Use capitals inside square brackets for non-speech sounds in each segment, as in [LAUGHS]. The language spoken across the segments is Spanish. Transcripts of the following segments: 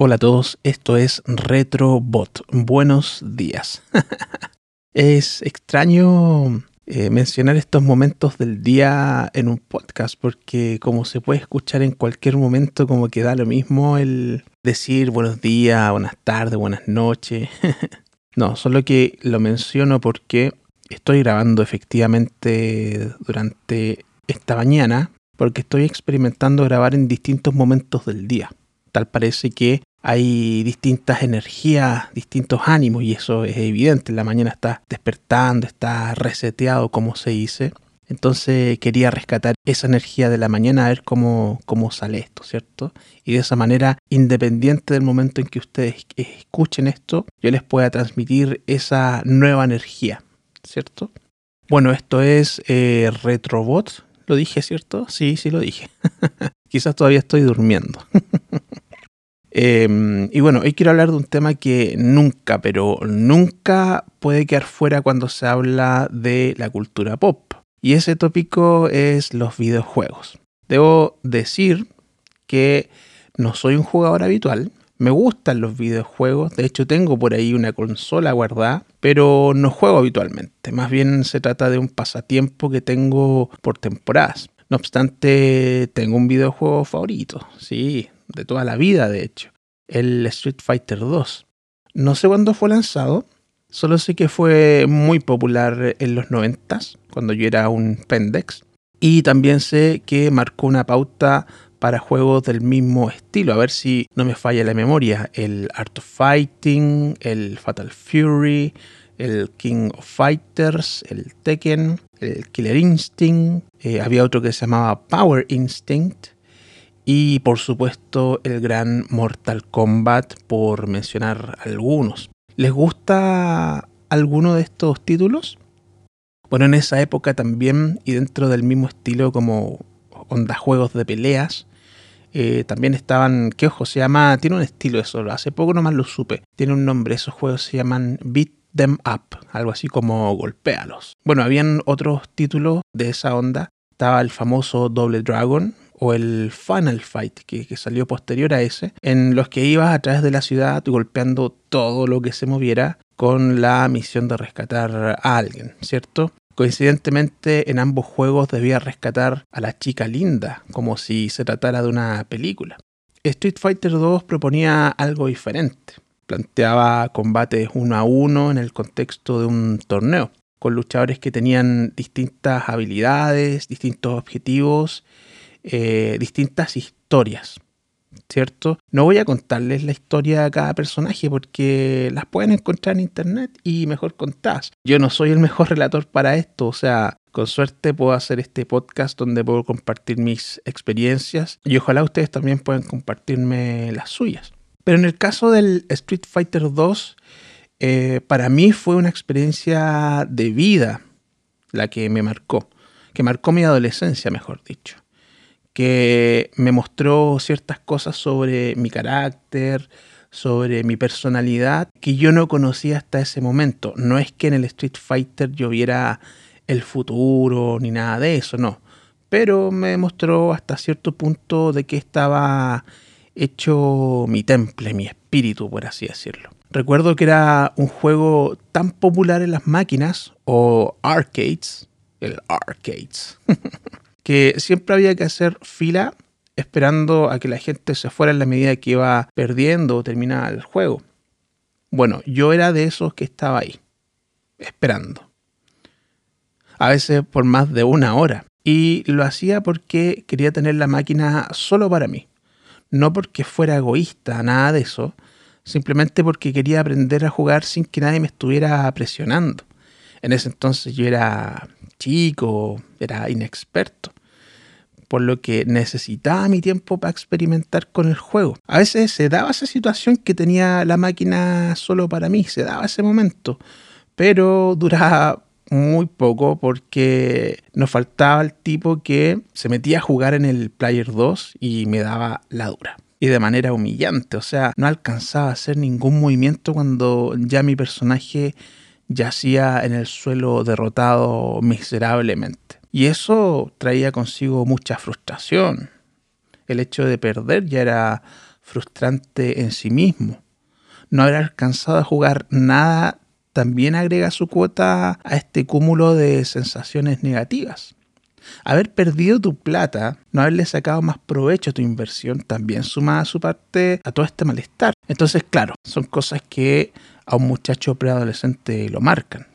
Hola a todos, esto es RetroBot. Buenos días. [LAUGHS] es extraño eh, mencionar estos momentos del día en un podcast porque como se puede escuchar en cualquier momento como que da lo mismo el decir buenos días, buenas tardes, buenas noches. [LAUGHS] no, solo que lo menciono porque estoy grabando efectivamente durante esta mañana porque estoy experimentando grabar en distintos momentos del día. Parece que hay distintas energías, distintos ánimos y eso es evidente. En la mañana está despertando, está reseteado, como se dice. Entonces quería rescatar esa energía de la mañana a ver cómo, cómo sale esto, ¿cierto? Y de esa manera, independiente del momento en que ustedes escuchen esto, yo les pueda transmitir esa nueva energía, ¿cierto? Bueno, esto es eh, Retrobot. ¿Lo dije, cierto? Sí, sí lo dije. [LAUGHS] Quizás todavía estoy durmiendo. [LAUGHS] Em, y bueno, hoy quiero hablar de un tema que nunca, pero nunca puede quedar fuera cuando se habla de la cultura pop. Y ese tópico es los videojuegos. Debo decir que no soy un jugador habitual. Me gustan los videojuegos. De hecho, tengo por ahí una consola guardada, pero no juego habitualmente. Más bien se trata de un pasatiempo que tengo por temporadas. No obstante, tengo un videojuego favorito. Sí, de toda la vida, de hecho, el Street Fighter 2. No sé cuándo fue lanzado, solo sé que fue muy popular en los 90, cuando yo era un pendex, y también sé que marcó una pauta para juegos del mismo estilo, a ver si no me falla la memoria, el Art of Fighting, el Fatal Fury, el King of Fighters, el Tekken, el Killer Instinct, eh, había otro que se llamaba Power Instinct, y por supuesto el gran Mortal Kombat por mencionar algunos. ¿Les gusta alguno de estos títulos? Bueno, en esa época también y dentro del mismo estilo como onda juegos de peleas, eh, también estaban, ¿qué ojo? Se llama, tiene un estilo eso, hace poco nomás lo supe, tiene un nombre, esos juegos se llaman Beat Them Up, algo así como golpéalos. Bueno, habían otros títulos de esa onda, estaba el famoso Double Dragon, o el Final Fight, que, salió posterior a ese, en los que ibas a través de la ciudad golpeando todo lo que se moviera con la misión de rescatar a alguien, ¿cierto? Coincidentemente, en ambos juegos debía rescatar a la chica linda, como si se tratara de una película. Street Fighter 2 proponía algo diferente. Planteaba combates uno a uno en el contexto de un torneo, con luchadores que tenían distintas habilidades, distintos objetivos eh, distintas historias, ¿cierto? No voy a contarles la historia de cada personaje porque las pueden encontrar en internet y mejor contadas. Yo no soy el mejor relator para esto, o sea, con suerte puedo hacer este podcast donde puedo compartir mis experiencias y ojalá ustedes también puedan compartirme las suyas. Pero en el caso del Street Fighter 2, eh, para mí fue una experiencia de vida la que me marcó, que marcó mi adolescencia, mejor dicho que me mostró ciertas cosas sobre mi carácter, sobre mi personalidad, que yo no conocía hasta ese momento. No es que en el Street Fighter yo viera el futuro ni nada de eso, no. Pero me mostró hasta cierto punto de que estaba hecho mi temple, mi espíritu, por así decirlo. Recuerdo que era un juego tan popular en las máquinas o arcades, el arcades, [LAUGHS] que siempre había que hacer fila esperando a que la gente se fuera en la medida que iba perdiendo o terminaba el juego. Bueno, yo era de esos que estaba ahí, esperando. A veces por más de una hora. Y lo hacía porque quería tener la máquina solo para mí. No porque fuera egoísta, nada de eso. Simplemente porque quería aprender a jugar sin que nadie me estuviera presionando. En ese entonces yo era chico, era inexperto por lo que necesitaba mi tiempo para experimentar con el juego. A veces se daba esa situación que tenía la máquina solo para mí, se daba ese momento, pero duraba muy poco porque nos faltaba el tipo que se metía a jugar en el Player 2 y me daba la dura. Y de manera humillante, o sea, no alcanzaba a hacer ningún movimiento cuando ya mi personaje yacía en el suelo derrotado miserablemente. Y eso traía consigo mucha frustración. El hecho de perder ya era frustrante en sí mismo. No haber alcanzado a jugar nada también agrega su cuota a este cúmulo de sensaciones negativas. Haber perdido tu plata, no haberle sacado más provecho a tu inversión, también suma a su parte a todo este malestar. Entonces, claro, son cosas que a un muchacho preadolescente lo marcan,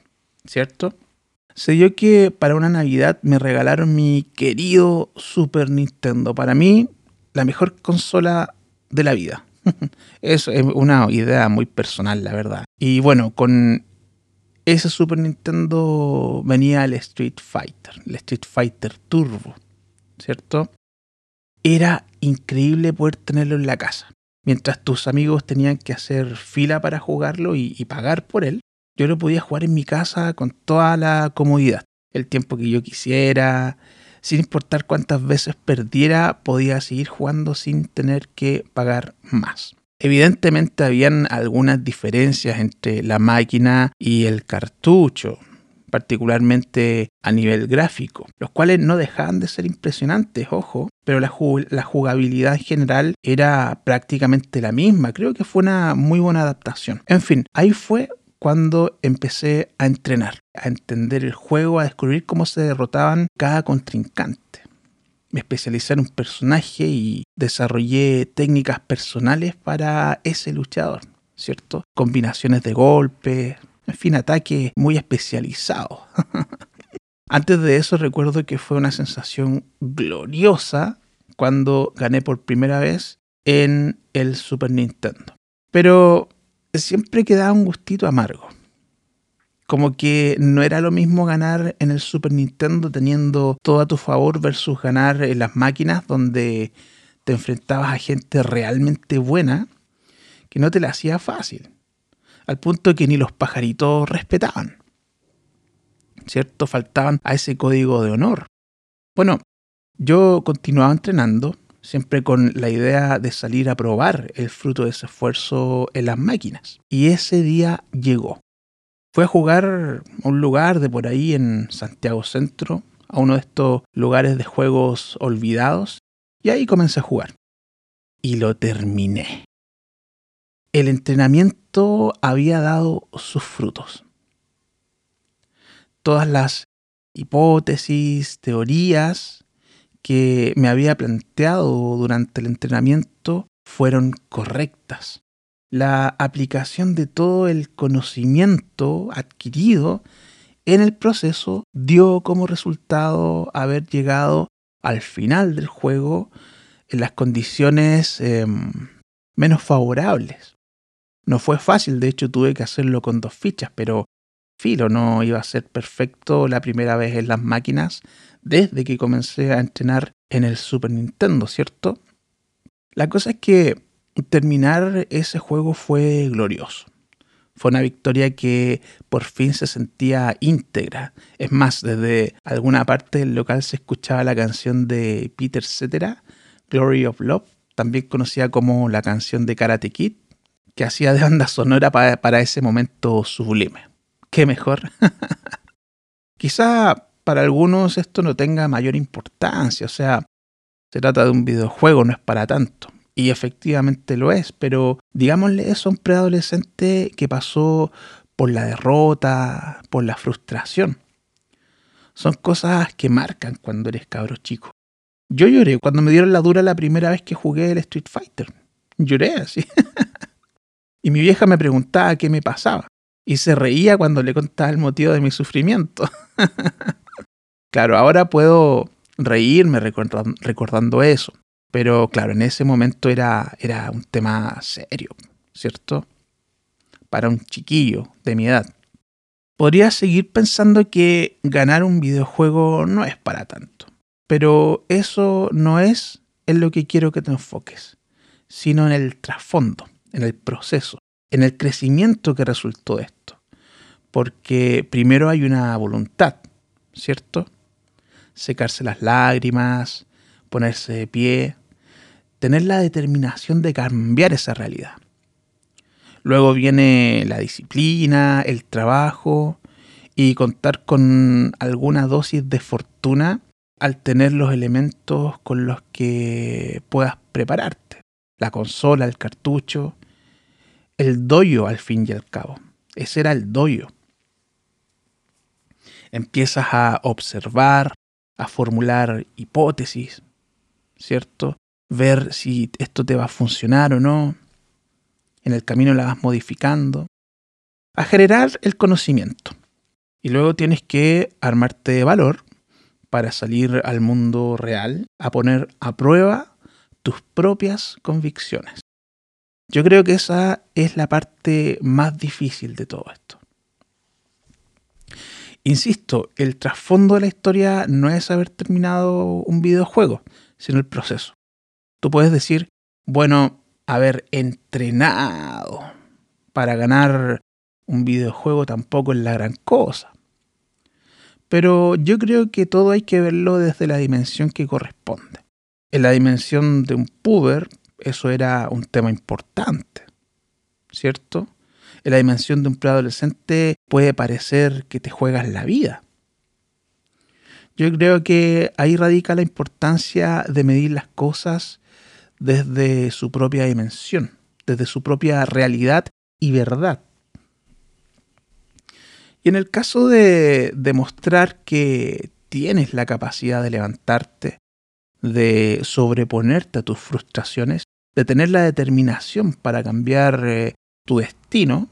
¿cierto? Se dio que para una Navidad me regalaron mi querido Super Nintendo. Para mí, la mejor consola de la vida. [LAUGHS] Es una idea muy personal, la verdad. Y bueno, con ese Super Nintendo venía el Street Fighter, el Street Fighter Turbo, ¿cierto? Era increíble poder tenerlo en la casa. Mientras tus amigos tenían que hacer fila para jugarlo y, y pagar por él, yo lo podía jugar en mi casa con toda la comodidad, el tiempo que yo quisiera, sin importar cuántas veces perdiera, podía seguir jugando sin tener que pagar más. Evidentemente habían algunas diferencias entre la máquina y el cartucho, particularmente a nivel gráfico, los cuales no dejaban de ser impresionantes, ojo, pero la, jugabilidad en general era prácticamente la misma. Creo que fue una muy buena adaptación. En fin, ahí fue cuando empecé a entrenar, a entender el juego, a descubrir cómo se derrotaban cada contrincante. Me especialicé en un personaje y desarrollé técnicas personales para ese luchador, ¿cierto? Combinaciones de golpes, en fin, ataques muy especializados. [LAUGHS] Antes de eso recuerdo que fue una sensación gloriosa cuando gané por primera vez en el Super Nintendo. Pero siempre quedaba un gustito amargo. Como que no era lo mismo ganar en el Super Nintendo teniendo todo a tu favor versus ganar en las máquinas donde te enfrentabas a gente realmente buena que no te la hacía fácil. Al punto que ni los pajaritos respetaban. ¿Cierto? Faltaban a ese código de honor. Bueno, yo continuaba entrenando siempre con la idea de salir a probar el fruto de ese esfuerzo en las máquinas. Y ese día llegó. Fue a jugar a un lugar de por ahí en Santiago Centro, a uno de estos lugares de juegos olvidados, y ahí comencé a jugar. Y lo terminé. El entrenamiento había dado sus frutos. Todas las hipótesis, teorías que me había planteado durante el entrenamiento fueron correctas. La aplicación de todo el conocimiento adquirido en el proceso dio como resultado haber llegado al final del juego en las condiciones em, menos favorables. No fue fácil, de hecho tuve que hacerlo con dos fichas, pero filo, no iba a ser perfecto la primera vez en las máquinas desde que comencé a entrenar en el Super Nintendo, ¿cierto? La cosa es que terminar ese juego fue glorioso. Fue una victoria que por fin se sentía íntegra. Es más, desde alguna parte del local se escuchaba la canción de Peter Cetera, Glory of Love, también conocida como la canción de Karate Kid, que hacía de banda sonora para, para ese momento sublime. ¿Qué mejor? [LAUGHS] Quizá para algunos esto no tenga mayor importancia, o sea, se trata de un videojuego, no es para tanto. Y efectivamente lo es, pero digámosle eso a un preadolescente que pasó por la derrota, por la frustración. Son cosas que marcan cuando eres cabro chico. Yo lloré cuando me dieron la dura la primera vez que jugué el Street Fighter. Lloré así. [LAUGHS] y mi vieja me preguntaba qué me pasaba. Y se reía cuando le contaba el motivo de mi sufrimiento. [LAUGHS] Claro, ahora puedo reírme recordando eso, pero claro, en ese momento era, era un tema serio, ¿cierto? Para un chiquillo de mi edad. Podría seguir pensando que ganar un videojuego no es para tanto, pero eso no es en lo que quiero que te enfoques, sino en el trasfondo, en el proceso, en el crecimiento que resultó de esto. Porque primero hay una voluntad, ¿cierto? secarse las lágrimas, ponerse de pie, tener la determinación de cambiar esa realidad. Luego viene la disciplina, el trabajo y contar con alguna dosis de fortuna al tener los elementos con los que puedas prepararte. la consola, el cartucho, el doyo al fin y al cabo. Ese era el doyo. Empiezas a observar, a formular hipótesis, ¿cierto? Ver si esto te va a funcionar o no. En el camino la vas modificando. A generar el conocimiento. Y luego tienes que armarte de valor para salir al mundo real a poner a prueba tus propias convicciones. Yo creo que esa es la parte más difícil de todo esto. Insisto, el trasfondo de la historia no es haber terminado un videojuego, sino el proceso. Tú puedes decir, bueno, haber entrenado para ganar un videojuego tampoco es la gran cosa. Pero yo creo que todo hay que verlo desde la dimensión que corresponde. En la dimensión de un puber, eso era un tema importante, ¿cierto? En la dimensión de un preadolescente puede parecer que te juegas la vida. Yo creo que ahí radica la importancia de medir las cosas desde su propia dimensión, desde su propia realidad y verdad. Y en el caso de demostrar que tienes la capacidad de levantarte, de sobreponerte a tus frustraciones, de tener la determinación para cambiar eh, tu destino,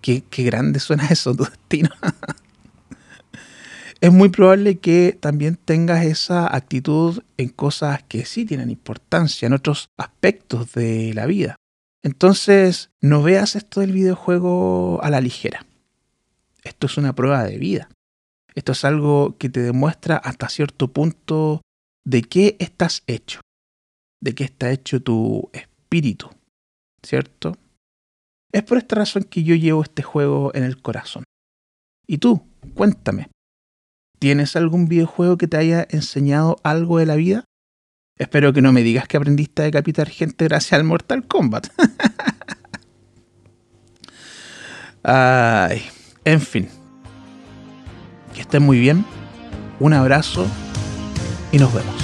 qué, qué grande suena eso, tu destino. [LAUGHS] es muy probable que también tengas esa actitud en cosas que sí tienen importancia, en otros aspectos de la vida. Entonces, no veas esto del videojuego a la ligera. Esto es una prueba de vida. Esto es algo que te demuestra hasta cierto punto de qué estás hecho, de qué está hecho tu espíritu, ¿cierto? Es por esta razón que yo llevo este juego en el corazón. ¿Y tú? Cuéntame. ¿Tienes algún videojuego que te haya enseñado algo de la vida? Espero que no me digas que aprendiste a decapitar gente gracias al Mortal Kombat. [LAUGHS] Ay, en fin. Que estén muy bien. Un abrazo y nos vemos.